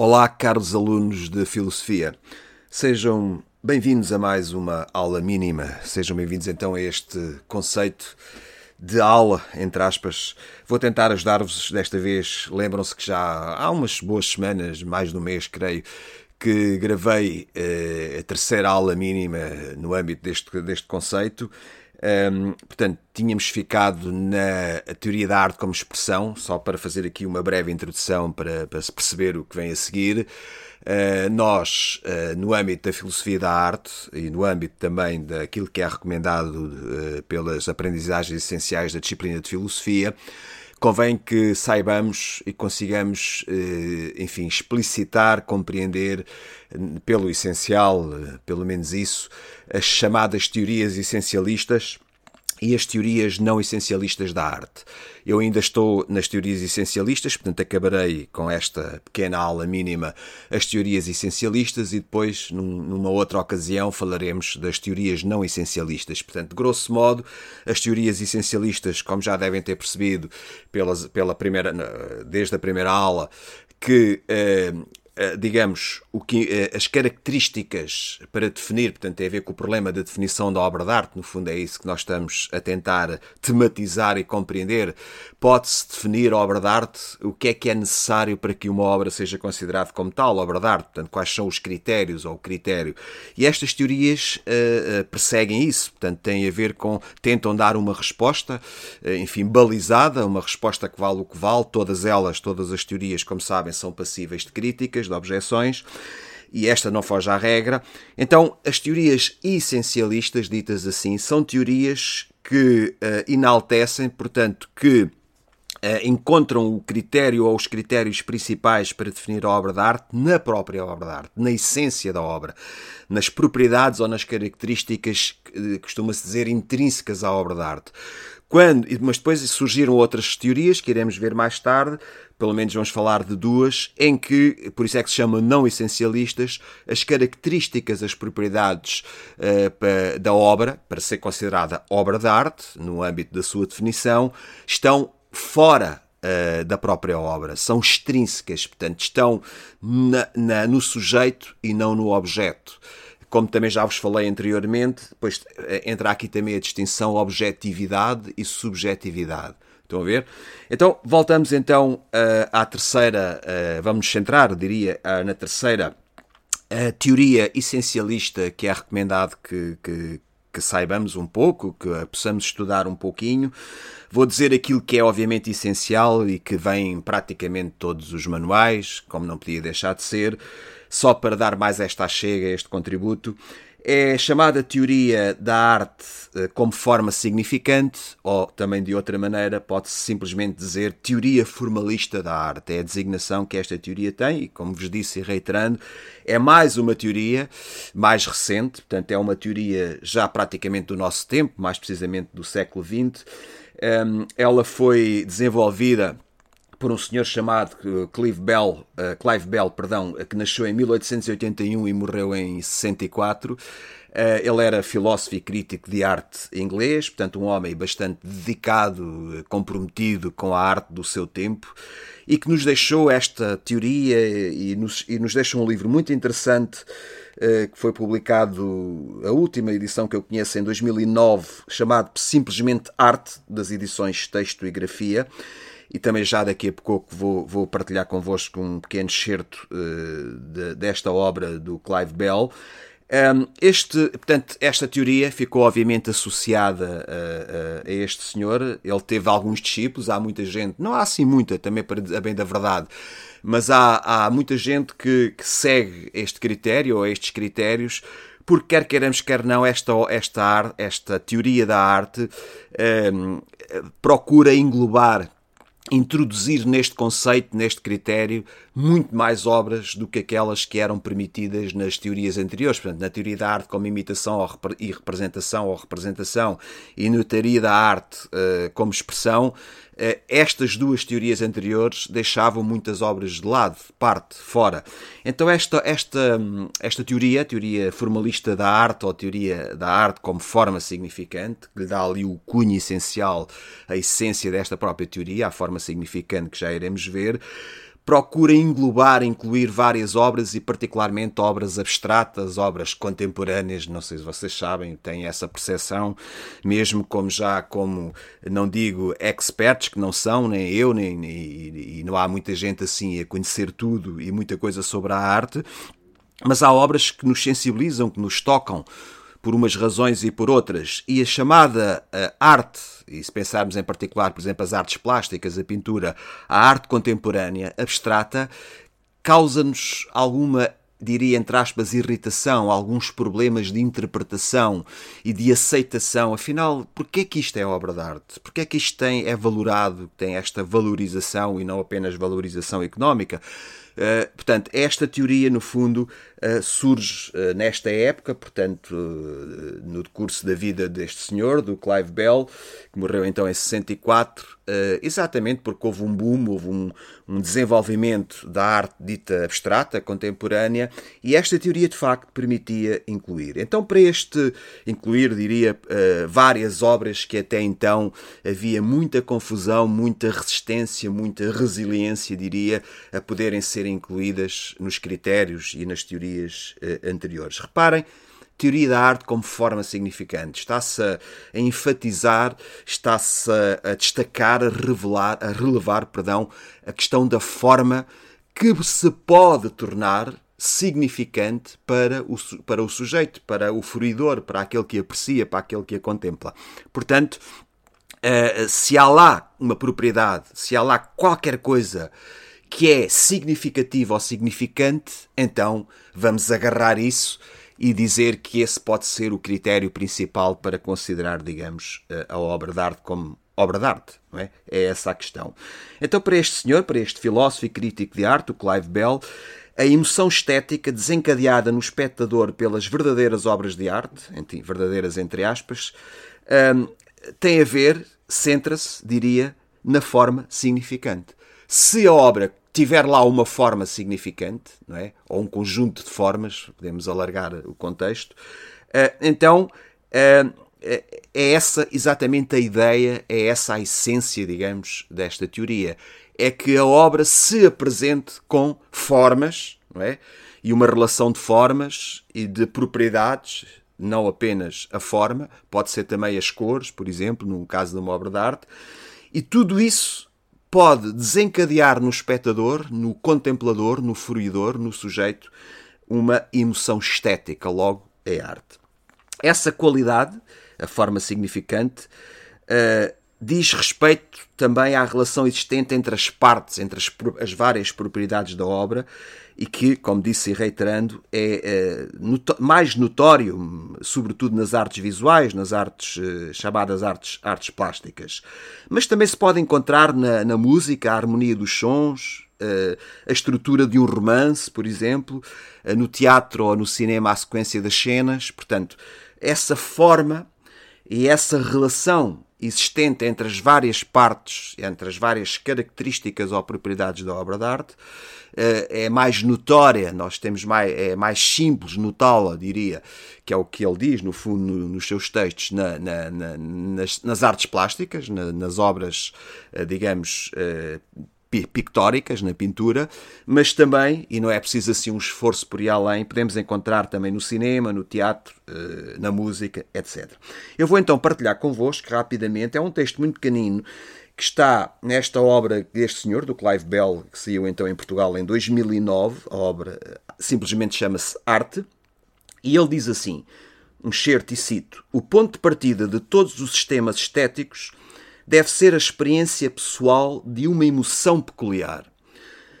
Olá, caros alunos de Filosofia. Sejam bem-vindos a mais uma aula mínima. Sejam bem-vindos então a este conceito de aula, entre aspas. Vou tentar ajudar-vos desta vez. Lembram-se que já há umas boas semanas, mais de um mês, creio, que gravei eh, a terceira aula mínima no âmbito deste, deste conceito. Um, portanto, tínhamos ficado na teoria da arte como expressão, só para fazer aqui uma breve introdução para, para se perceber o que vem a seguir. Uh, nós, uh, no âmbito da filosofia da arte e no âmbito também daquilo que é recomendado uh, pelas aprendizagens essenciais da disciplina de filosofia, convém que saibamos e consigamos, enfim, explicitar, compreender pelo essencial, pelo menos isso, as chamadas teorias essencialistas e as teorias não essencialistas da arte. Eu ainda estou nas teorias essencialistas, portanto acabarei com esta pequena aula mínima as teorias essencialistas e depois, num, numa outra ocasião, falaremos das teorias não essencialistas. Portanto, grosso modo, as teorias essencialistas, como já devem ter percebido pelas, pela primeira, desde a primeira aula, que eh, digamos, o que, eh, as características para definir, portanto, tem a ver com o problema da definição da obra de arte, no fundo é isso que nós estamos a tentar tematizar e compreender. Pode-se definir obra de arte, o que é que é necessário para que uma obra seja considerada como tal, obra de arte, portanto, quais são os critérios ou o critério. E estas teorias uh, perseguem isso, portanto, têm a ver com, tentam dar uma resposta, uh, enfim, balizada, uma resposta que vale o que vale, todas elas, todas as teorias, como sabem, são passíveis de críticas, de objeções, e esta não foge à regra. Então, as teorias essencialistas, ditas assim, são teorias que uh, enaltecem, portanto, que Uh, encontram o critério ou os critérios principais para definir a obra de arte na própria obra de arte, na essência da obra, nas propriedades ou nas características, uh, costuma-se dizer, intrínsecas à obra de arte. Quando, mas depois surgiram outras teorias que iremos ver mais tarde, pelo menos vamos falar de duas, em que, por isso é que se chamam não essencialistas, as características, as propriedades uh, da obra, para ser considerada obra de arte, no âmbito da sua definição, estão fora uh, da própria obra, são extrínsecas, portanto, estão na, na, no sujeito e não no objeto. Como também já vos falei anteriormente, depois eh, entra aqui também a distinção objetividade e subjetividade. Estão a ver? Então, voltamos então uh, à terceira, uh, vamos nos centrar, diria, na terceira teoria essencialista que é recomendado que, que, que, saibamos um pouco, que possamos estudar um pouquinho. Vou dizer aquilo que é obviamente essencial e que vem praticamente todos os manuais, como não podia deixar de ser, só para dar mais esta chega, este contributo é chamada teoria da arte eh, como forma significante, ou também de outra maneira, pode-se simplesmente dizer teoria formalista da arte. É a designação que esta teoria tem, e como vos disse reiterando, é mais uma teoria mais recente, portanto, é uma teoria já praticamente do nosso tempo, mais precisamente do século XX. Ela foi desenvolvida por um senhor chamado eh, Clive Bell, uh, Clive Bell, perdão, que nasceu em 1881 e morreu em 64. Uh, ele era filósofo e crítico de arte inglês, portanto um homem bastante dedicado, comprometido com a arte do seu tempo e que nos deixou esta teoria e nos, e nos deixa um livro muito interessante uh, que foi publicado, a última edição que eu conheço, em 2009, chamado simplesmente Arte, das edições Texto e Grafia e também já daqui a pouco vou, vou partilhar convosco um pequeno excerto uh, de, desta obra do Clive Bell. Um, este, portanto, esta teoria ficou obviamente associada a, a, a, este senhor. Ele teve alguns discípulos, há muita gente, não há assim muita, também para a bem da verdade, mas há, há muita gente que, que segue este critério ou estes critérios porque quer queiramos, quer não, esta, esta, esta teoria da arte procura englobar introduzir neste conceito, neste critério, muito mais obras do que aquelas que eram permitidas nas teorias anteriores. Portanto, na teoria da arte como imitação e representação ou representação, e na teoria da arte uh, como expressão, uh, estas duas teorias anteriores deixavam muitas obras de lado, de parte, fora. Então, esta, esta, esta teoria, a teoria formalista da arte, ou a teoria da arte como forma significante, que lhe dá ali o cunho essencial, a essência desta própria teoria, a forma significante que já iremos ver, procura englobar, incluir várias obras e particularmente obras abstratas, obras contemporâneas, não sei se vocês sabem, têm essa percepção, mesmo como já como, não digo experts, que não são, nem eu, nem, e, e não há muita gente assim a conhecer tudo e muita coisa sobre a arte, mas há obras que nos sensibilizam, que nos tocam, por umas razões e por outras, e a chamada uh, arte, e se pensarmos em particular, por exemplo, as artes plásticas, a pintura, a arte contemporânea, abstrata, causa-nos alguma diria entre aspas, irritação, alguns problemas de interpretação e de aceitação. Afinal, porquê que isto é obra de arte? Porquê que isto tem, é valorado, tem esta valorização e não apenas valorização económica? Uh, portanto, esta teoria, no fundo, uh, surge uh, nesta época, portanto, no decurso da vida deste senhor, do Clive Bell, que morreu então em 64, exatamente porque houve um boom, houve um, um, desenvolvimento da arte dita abstrata, contemporânea, e esta teoria de facto permitia incluir. Então, para este incluir, diria, várias obras que até então havia muita confusão, muita resistência, muita resiliência, diria, a poderem ser incluídas nos critérios e nas teorias eh, anteriores. Reparem, teoria da arte como forma significante. Está-se a, enfatizar, está-se a, destacar, a revelar, a relevar, perdão, a questão da forma que se pode tornar significante para o, para o sujeito, para o fruidor, para aquele que aprecia, para aquele que a contempla. Portanto, uh, se há lá uma propriedade, se há lá qualquer coisa que é significativo ou significante, então vamos agarrar isso e dizer que esse pode ser o critério principal para considerar, digamos, a obra de arte como obra de arte, não é? É essa a questão. Então, para este senhor, para este filósofo e crítico de arte, o Clive Bell, a emoção estética desencadeada no espectador pelas verdadeiras obras de arte, verdadeiras entre aspas, hum, tem a ver, centra-se, diria, na forma significante. Se a obra tiver lá uma forma significante, não é? ou um conjunto de formas, podemos alargar o contexto, eh, então eh, é essa exatamente a ideia, é essa a essência, digamos, desta teoria. É que a obra se apresente com formas, não é? E uma relação de formas e de propriedades, não apenas a forma, pode ser também as cores, por exemplo, no caso de uma obra de arte, e tudo isso pode desencadear no espectador, no contemplador, no fruidor, no sujeito, uma emoção estética, logo é arte. Essa qualidade, a forma significante, uh, diz respeito também à relação existente entre as partes, entre as, as várias propriedades da obra e que, como disse reiterando, é, é mais notório, sobretudo nas artes visuais, nas artes eh, chamadas artes, artes plásticas. Mas também se pode encontrar na, na música a harmonia dos sons, eh, a estrutura de um romance, por exemplo, eh, no teatro ou no cinema a sequência das cenas. Portanto, essa forma e essa relação existente entre as várias partes, entre as várias características ou propriedades da obra de arte, eh, é mais notória, nós temos mais, é mais simples notá-la, diria, que é o que ele diz, no fundo, nos seus textos, na, na, na, nas, nas, artes plásticas, nas obras, eh, digamos, eh, pictóricas na pintura, mas também, e não é preciso assim um esforço por ir além, podemos encontrar também no cinema, no teatro, eh, na música, etc. Eu vou então partilhar convosco rapidamente, é um texto muito pequenino que está nesta obra deste senhor, do Clive Bell, que saiu então em Portugal em 2009, a obra eh, simplesmente chama-se Arte, e ele diz assim, um certo e cito, o ponto de partida de todos os sistemas estéticos deve ser a experiência pessoal de uma emoção peculiar.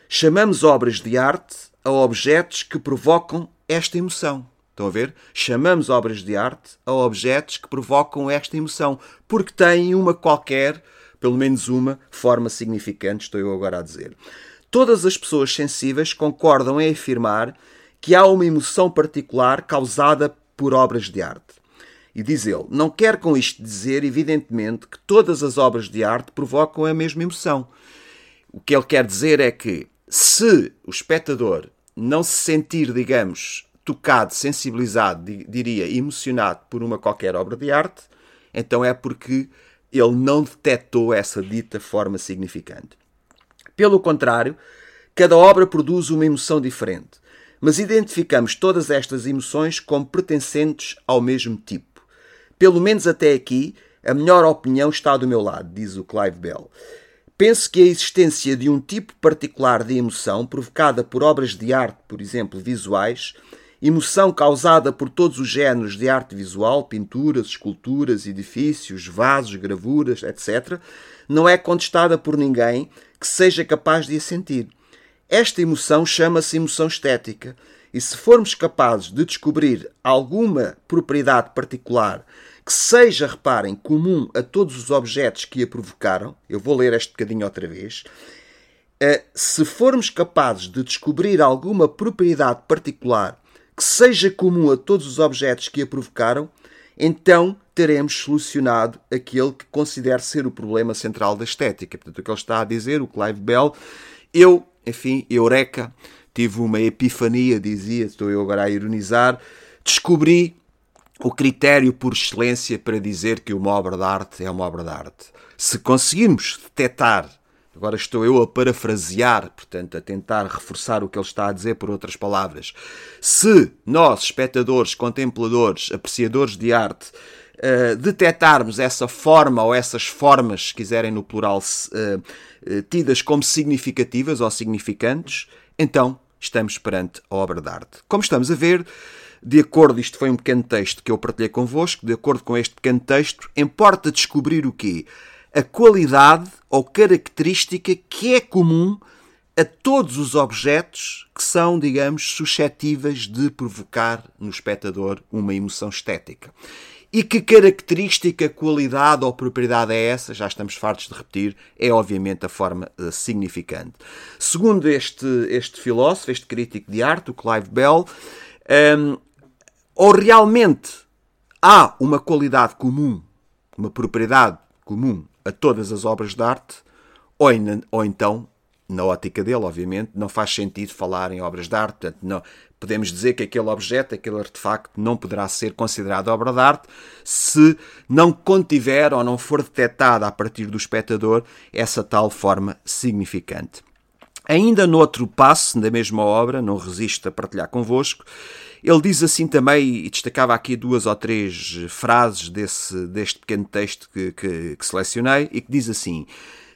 Chamamos obras de arte a objetos que provocam esta emoção. Estão a ver? Chamamos obras de arte a objetos que provocam esta emoção, porque têm uma qualquer, pelo menos uma, forma significante, estou eu agora a dizer. Todas as pessoas sensíveis concordam em afirmar que há uma emoção particular causada por obras de arte. E diz ele: Não quer com isto dizer, evidentemente, que todas as obras de arte provocam a mesma emoção. O que ele quer dizer é que, se o espectador não se sentir, digamos, tocado, sensibilizado, diria, emocionado por uma qualquer obra de arte, então é porque ele não detectou essa dita forma significante. Pelo contrário, Cada obra produz uma emoção diferente, mas identificamos todas estas emoções como pertencentes ao mesmo tipo. Pelo menos até aqui, a melhor opinião está do meu lado, diz o Clive Bell. Penso que a existência de um tipo particular de emoção provocada por obras de arte, por exemplo, visuais, emoção causada por todos os géneros de arte visual, pinturas, esculturas, edifícios, vasos, gravuras, etc., não é contestada por ninguém que seja capaz de a sentir. Esta emoção chama-se emoção estética, e se formos capazes de descobrir alguma propriedade particular que seja, reparem, comum a todos os objetos que a provocaram, eu vou ler este bocadinho outra vez. Eh, se formos capazes de descobrir alguma propriedade particular que seja comum a todos os objetos que a provocaram, então teremos solucionado aquele que considero ser o problema central da estética. Portanto, o que ele está a dizer, o Clive Bell, eu, enfim, eureka, tive uma epifania, dizia, estou eu agora a ironizar, descobri o critério por excelência para dizer que uma obra de arte é uma obra de arte. Se conseguirmos detectar, agora estou eu a parafrasear, portanto, a tentar reforçar o que ele está a dizer por outras palavras, se nós, espectadores, contempladores, apreciadores de arte, uh, detectarmos essa forma ou essas formas, se quiserem no plural, uh, uh, tidas como significativas ou significantes, então estamos perante a obra de arte. Como estamos a ver, de acordo, isto foi um pequeno texto que eu partilhei convosco, de acordo com este pequeno texto, importa descobrir o quê? A qualidade ou característica que é comum a todos os objetos que são, digamos, suscetíveis de provocar no espectador uma emoção estética. E que característica, qualidade ou propriedade é essa? Já estamos fartos de repetir, é obviamente a forma uh, significante. Segundo este, este filósofo, este crítico de arte, o Clive Bell, um, ou realmente há uma qualidade comum, uma propriedade comum a todas as obras de arte, ou, ou então, na ótica dele, obviamente, não faz sentido falar em obras de arte. Portanto, não, podemos dizer que aquele objeto, aquele artefacto, não poderá ser considerado obra de arte se não contiver ou não for detectada a partir do espectador essa tal forma significante. Ainda noutro passo da mesma obra, não resisto a partilhar convosco, ele diz assim também, e destacava aqui duas ou três frases desse, deste pequeno texto que, que, que selecionei, e que diz assim: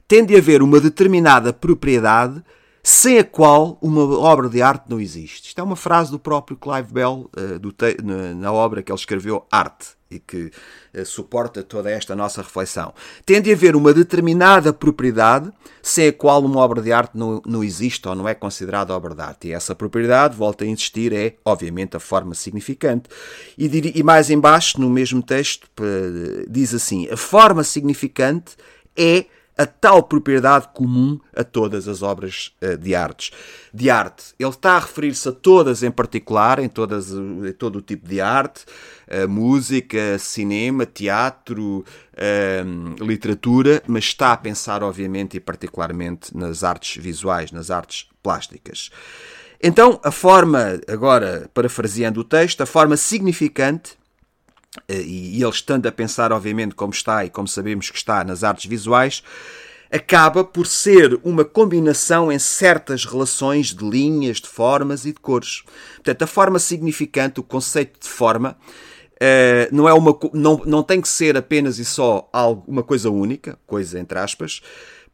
tem de haver uma determinada propriedade sem a qual uma obra de arte não existe. Isto é uma frase do próprio Clive Bell do na, obra que ele escreveu, Arte, e que uh, suporta toda esta nossa reflexão. Tem de haver uma determinada propriedade sem a qual uma obra de arte não, não existe ou não é considerada obra de arte. E essa propriedade, volta a insistir, é, obviamente, a forma significante. E, e mais embaixo, no mesmo texto, uh, diz assim, a forma significante é a tal propriedade comum a todas as obras uh, de artes. De arte. Ele está a referir-se a todas em particular, em, todas, em todo o tipo de arte, uh, música, cinema, teatro, literatura, mas está a pensar, obviamente, e particularmente nas artes visuais, nas artes plásticas. Então, a forma, agora parafraseando o texto, a forma significante eh, e ele estando a pensar, obviamente, como está e como sabemos que está nas artes visuais, acaba por ser uma combinação em certas relações de linhas, de formas e de cores. Portanto, a forma significante, o conceito de forma, eh, não, é uma, não, não tem que ser apenas e só algo, uma coisa única, coisa entre aspas,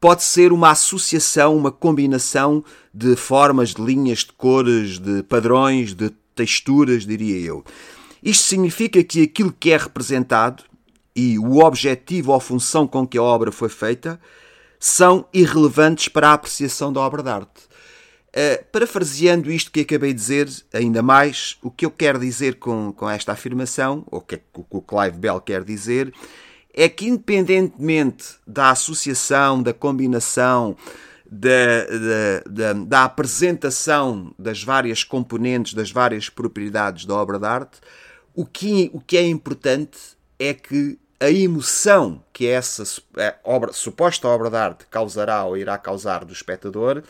pode ser uma associação, uma combinação de formas, de linhas, de cores, de padrões, de texturas, diria eu. Isto significa que aquilo que é representado e o objetivo ou função com que a obra foi feita são irrelevantes para a apreciação da obra de arte. Uh, parafraseando isto que acabei de dizer, ainda mais, o que eu quero dizer com, com esta afirmação, ou que, o que o Clive Bell quer dizer, é que independentemente da associação, da combinação, da, da, da, da apresentação das várias componentes, das várias propriedades da obra de arte, o que, o que é importante é que a emoção que essa obra, suposta obra de arte causará ou irá causar do espectador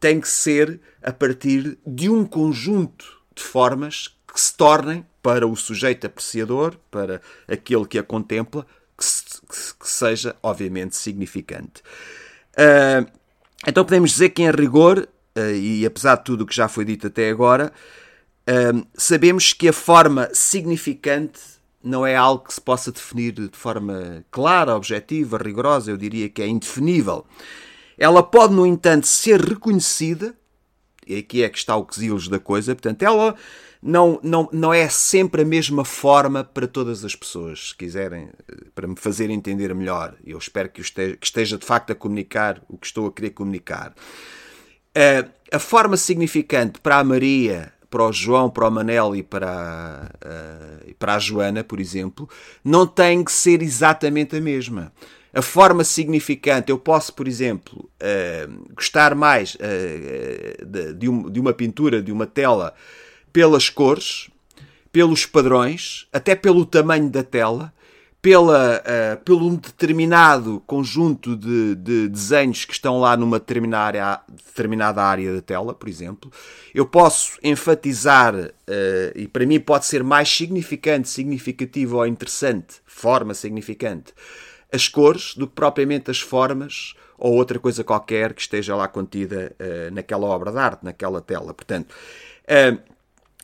tem que ser a partir de um conjunto de formas que se tornem para o sujeito apreciador, para aquele que a contempla, que, se, que seja, obviamente, significante. Uh, então podemos dizer que, em rigor, e apesar de tudo o que já foi dito até agora, sabemos que a forma significante não é algo que se possa definir de forma clara, objetiva, rigorosa, eu diria que é indefinível. Ela pode, no entanto, ser reconhecida, e aqui é que está o quesilos da coisa, portanto, ela não, não, não é sempre a mesma forma para todas as pessoas, se quiserem, para me fazer entender melhor. Eu espero que esteja, que esteja de facto a comunicar o que estou a querer comunicar. Uh, a forma significante para a Maria para o João, para o Manel e para, uh, para a Joana, por exemplo, não tem que ser exatamente a mesma. A forma significante, eu posso, por exemplo, uh, gostar mais uh, de, de, um, de uma pintura, de uma tela, pelas cores, pelos padrões, até pelo tamanho da tela, pela, uh, pelo um determinado conjunto de, de, desenhos que estão lá numa determinada, determinada área da tela, por exemplo, eu posso enfatizar, uh, e para mim pode ser mais significante, significativo ou interessante, forma significante, as cores do que propriamente as formas ou outra coisa qualquer que esteja lá contida uh, naquela obra de arte, naquela tela. Portanto,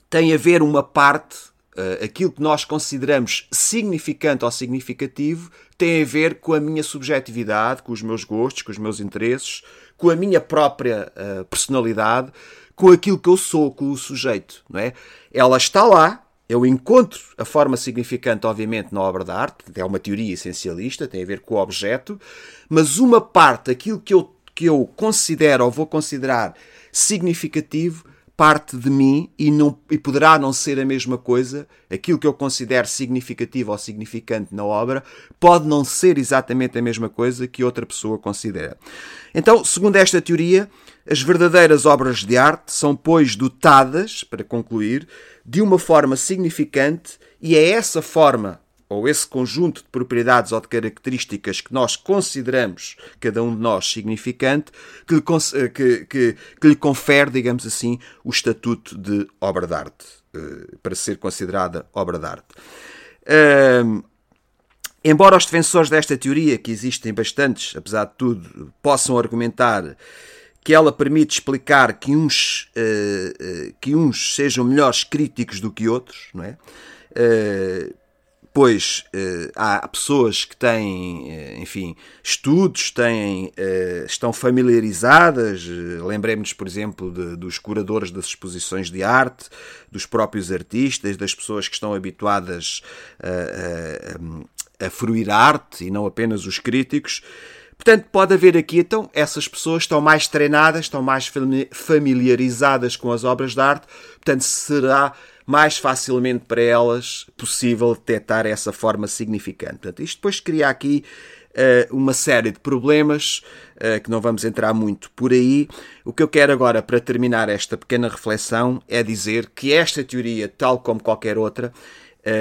tem a ver uma parte uh, aquilo que nós consideramos significante ou significativo tem a ver com a minha subjetividade, com os meus gostos, com os meus interesses, com a minha própria uh, personalidade, com aquilo que eu sou, com o sujeito, não é? Ela está lá, eu encontro a forma significante, obviamente, na obra de arte, é uma teoria essencialista, tem a ver com o objeto, mas uma parte, aquilo que eu, que eu considero ou vou considerar significativo, parte de mim e, não, e poderá não ser a mesma coisa, aquilo que eu considero significativo ou significante na obra, pode não ser exatamente a mesma coisa que outra pessoa considera. Então, segundo esta teoria, as verdadeiras obras de arte são, pois, dotadas, para concluir, de uma forma significante e é essa forma ou esse conjunto de propriedades ou de características que nós consideramos, cada um de nós, significante, que lhe, eh, que, que, que lhe confere, digamos assim, o estatuto de obra de arte, eh, para ser considerada obra de arte. embora os defensores desta teoria, que existem bastantes, apesar de tudo, possam argumentar que ela permite explicar que uns, uh, uh, que uns sejam melhores críticos do que outros, não é? Uh, pois uh, há pessoas que têm, uh, enfim, estudos, têm, uh, estão familiarizadas, lembremos-nos, por exemplo, de, dos curadores das exposições de arte, dos próprios artistas, das pessoas que estão habituadas a, a, a fruir a arte e não apenas os críticos. Portanto, pode haver aqui, então, essas pessoas estão mais treinadas, estão mais familiarizadas com as obras de arte, portanto, será mais facilmente para elas possível detectar essa forma significante. Portanto, isto depois cria aqui uh, uma série de problemas uh, que não vamos entrar muito por aí. O que eu quero agora, para terminar esta pequena reflexão, é dizer que esta teoria, tal como qualquer outra,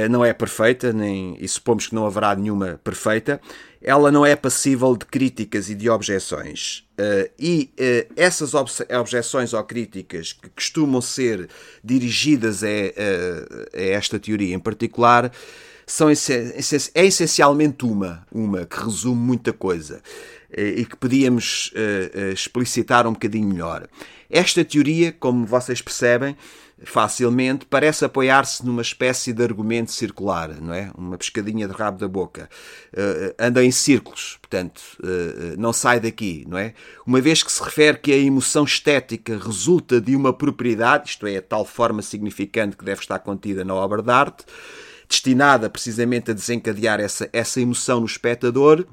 não é perfeita, nem, e supomos que não haverá nenhuma perfeita, ela não é passível de críticas e de objeções. Uh, e uh, essas objeções ou críticas que costumam ser dirigidas a, a, esta teoria em particular são, é essencialmente uma, uma que resume muita coisa e que podíamos explicitar um bocadinho melhor. Esta teoria, como vocês percebem, facilmente, parece apoiar-se numa espécie de argumento circular, não é? Uma pescadinha de rabo da boca. Uh, anda em círculos, portanto, uh, não sai daqui, não é? Uma vez que se refere que a emoção estética resulta de uma propriedade, isto é, a tal forma significante que deve estar contida na obra de arte, destinada precisamente a desencadear essa, essa emoção no espectador,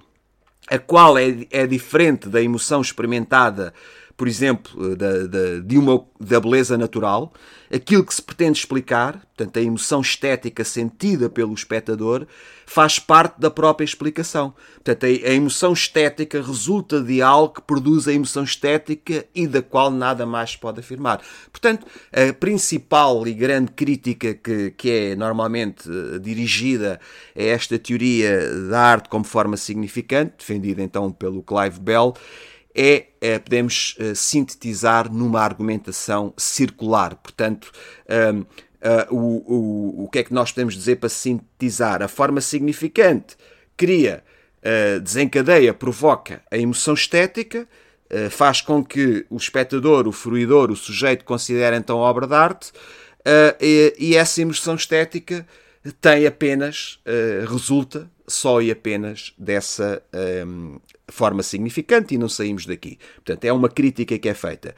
a qual é, é diferente da emoção experimentada por exemplo, eh, da, da, de uma, da beleza natural, aquilo que se pretende explicar, portanto, a emoção estética sentida pelo espectador, faz parte da própria explicação. Portanto, a, a emoção estética resulta de algo que produz a emoção estética e da qual nada mais se pode afirmar. Portanto, a principal e grande crítica que, que é normalmente eh, dirigida a esta teoria da arte como forma significante, defendida então pelo Clive Bell, é, é podemos uh, sintetizar numa argumentação circular. Portanto, uh, eh, o, o, o que é que nós podemos dizer para sintetizar? A forma significante cria, uh, desencadeia, provoca a emoção estética, faz com que o espectador, o fruidor, o sujeito considere então obra de arte e, essa imersão estética tem apenas, resulta só e apenas dessa um, forma significante e não saímos daqui. Portanto, é uma crítica que é feita.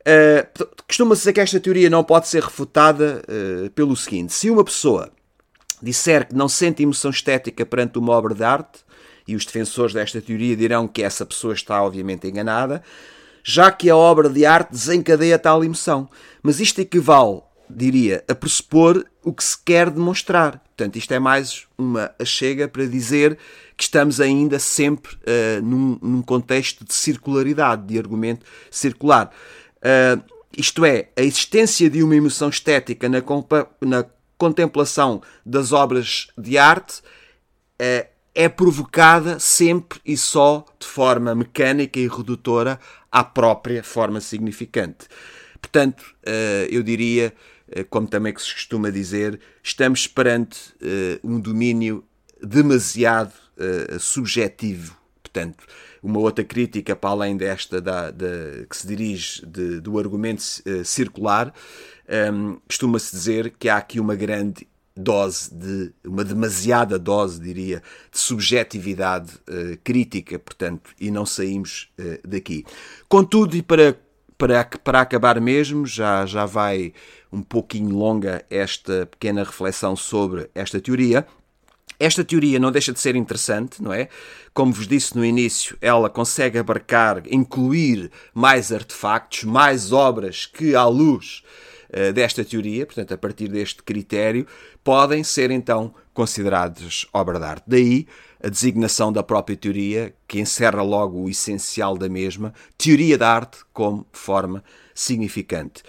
Uh, Costuma-se dizer que esta teoria não pode ser refutada uh, pelo seguinte: se uma pessoa disser que não sente emoção estética perante uma obra de arte, e os defensores desta teoria dirão que essa pessoa está obviamente enganada, já que a obra de arte desencadeia tal emoção. Mas isto equivale, diria, a pressupor o que se quer demonstrar. Portanto, isto é mais uma achega para dizer que estamos ainda sempre uh, num, num, contexto de circularidade, de argumento circular. Uh, isto é, a existência de uma emoção estética na, na contemplação das obras de arte uh, é provocada sempre e só de forma mecânica e redutora à própria forma significante. Portanto, eu diria como também que se costuma dizer, estamos perante uh, um domínio demasiado uh, subjetivo. Portanto, uma outra crítica para além desta da, da que se dirige de, do argumento circular, um, ehm, costuma-se dizer que há aqui uma grande dose de uma demasiada dose, diria, de subjetividade uh, crítica, portanto, e não saímos uh, daqui. Contudo, e para para, para acabar mesmo, já, já vai um pouquinho longa esta pequena reflexão sobre esta teoria. Esta teoria não deixa de ser interessante, não é? Como vos disse no início, ela consegue abarcar, incluir mais artefactos, mais obras que, à luz uh, desta teoria, portanto, a partir deste critério, podem ser então considerados obra de arte. Daí a designação da própria teoria, que encerra logo o essencial da mesma, teoria da arte como forma significante.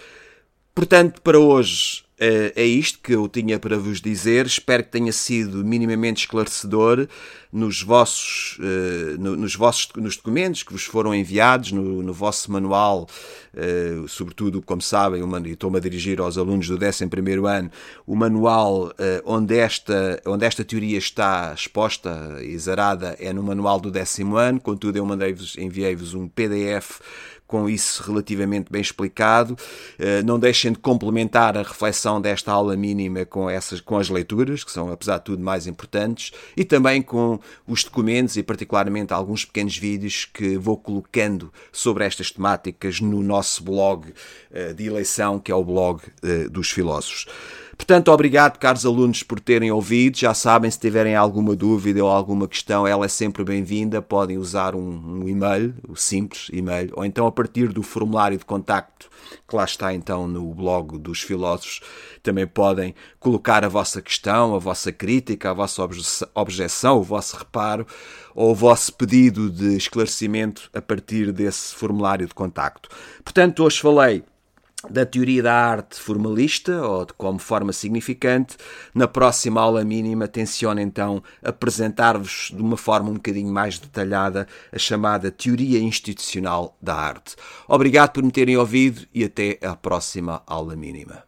Portanto, para hoje é, é isto que eu tinha para vos dizer. Espero que tenha sido minimamente esclarecedor nos vossos, uh, nos vossos nos documentos que vos foram enviados, no, no vosso manual, uh, sobretudo, como sabem, estou-me a dirigir aos alunos do 11 ano, o manual onde, esta, onde esta teoria está exposta e zarada é no manual do décimo ano, contudo eu mandei-vos, enviei-vos um PDF com isso relativamente bem explicado. Eh, não deixem de complementar a reflexão desta aula mínima com, essas, com as leituras, que são, apesar de tudo, mais importantes, e também com os documentos e, particularmente, alguns pequenos vídeos que vou colocando sobre estas temáticas no nosso blog eh, de eleição, que é o blog eh, dos filósofos. Portanto, obrigado, caros alunos, por terem ouvido. Já sabem, se tiverem alguma dúvida ou alguma questão, ela é sempre bem-vinda. Podem usar um, um e-mail, o simples e-mail, ou então a partir do formulário de contacto que lá está então no blog dos filósofos, também podem colocar a vossa questão, a vossa crítica, a vossa objeção, o vosso reparo ou o vosso pedido de esclarecimento a partir desse formulário de contacto. Portanto, hoje falei da teoria da arte formalista ou de como forma significante. Na próxima aula mínima tenciono então apresentar-vos de uma forma um bocadinho mais detalhada a chamada teoria institucional da arte. Obrigado por me terem ouvido e até à próxima aula mínima.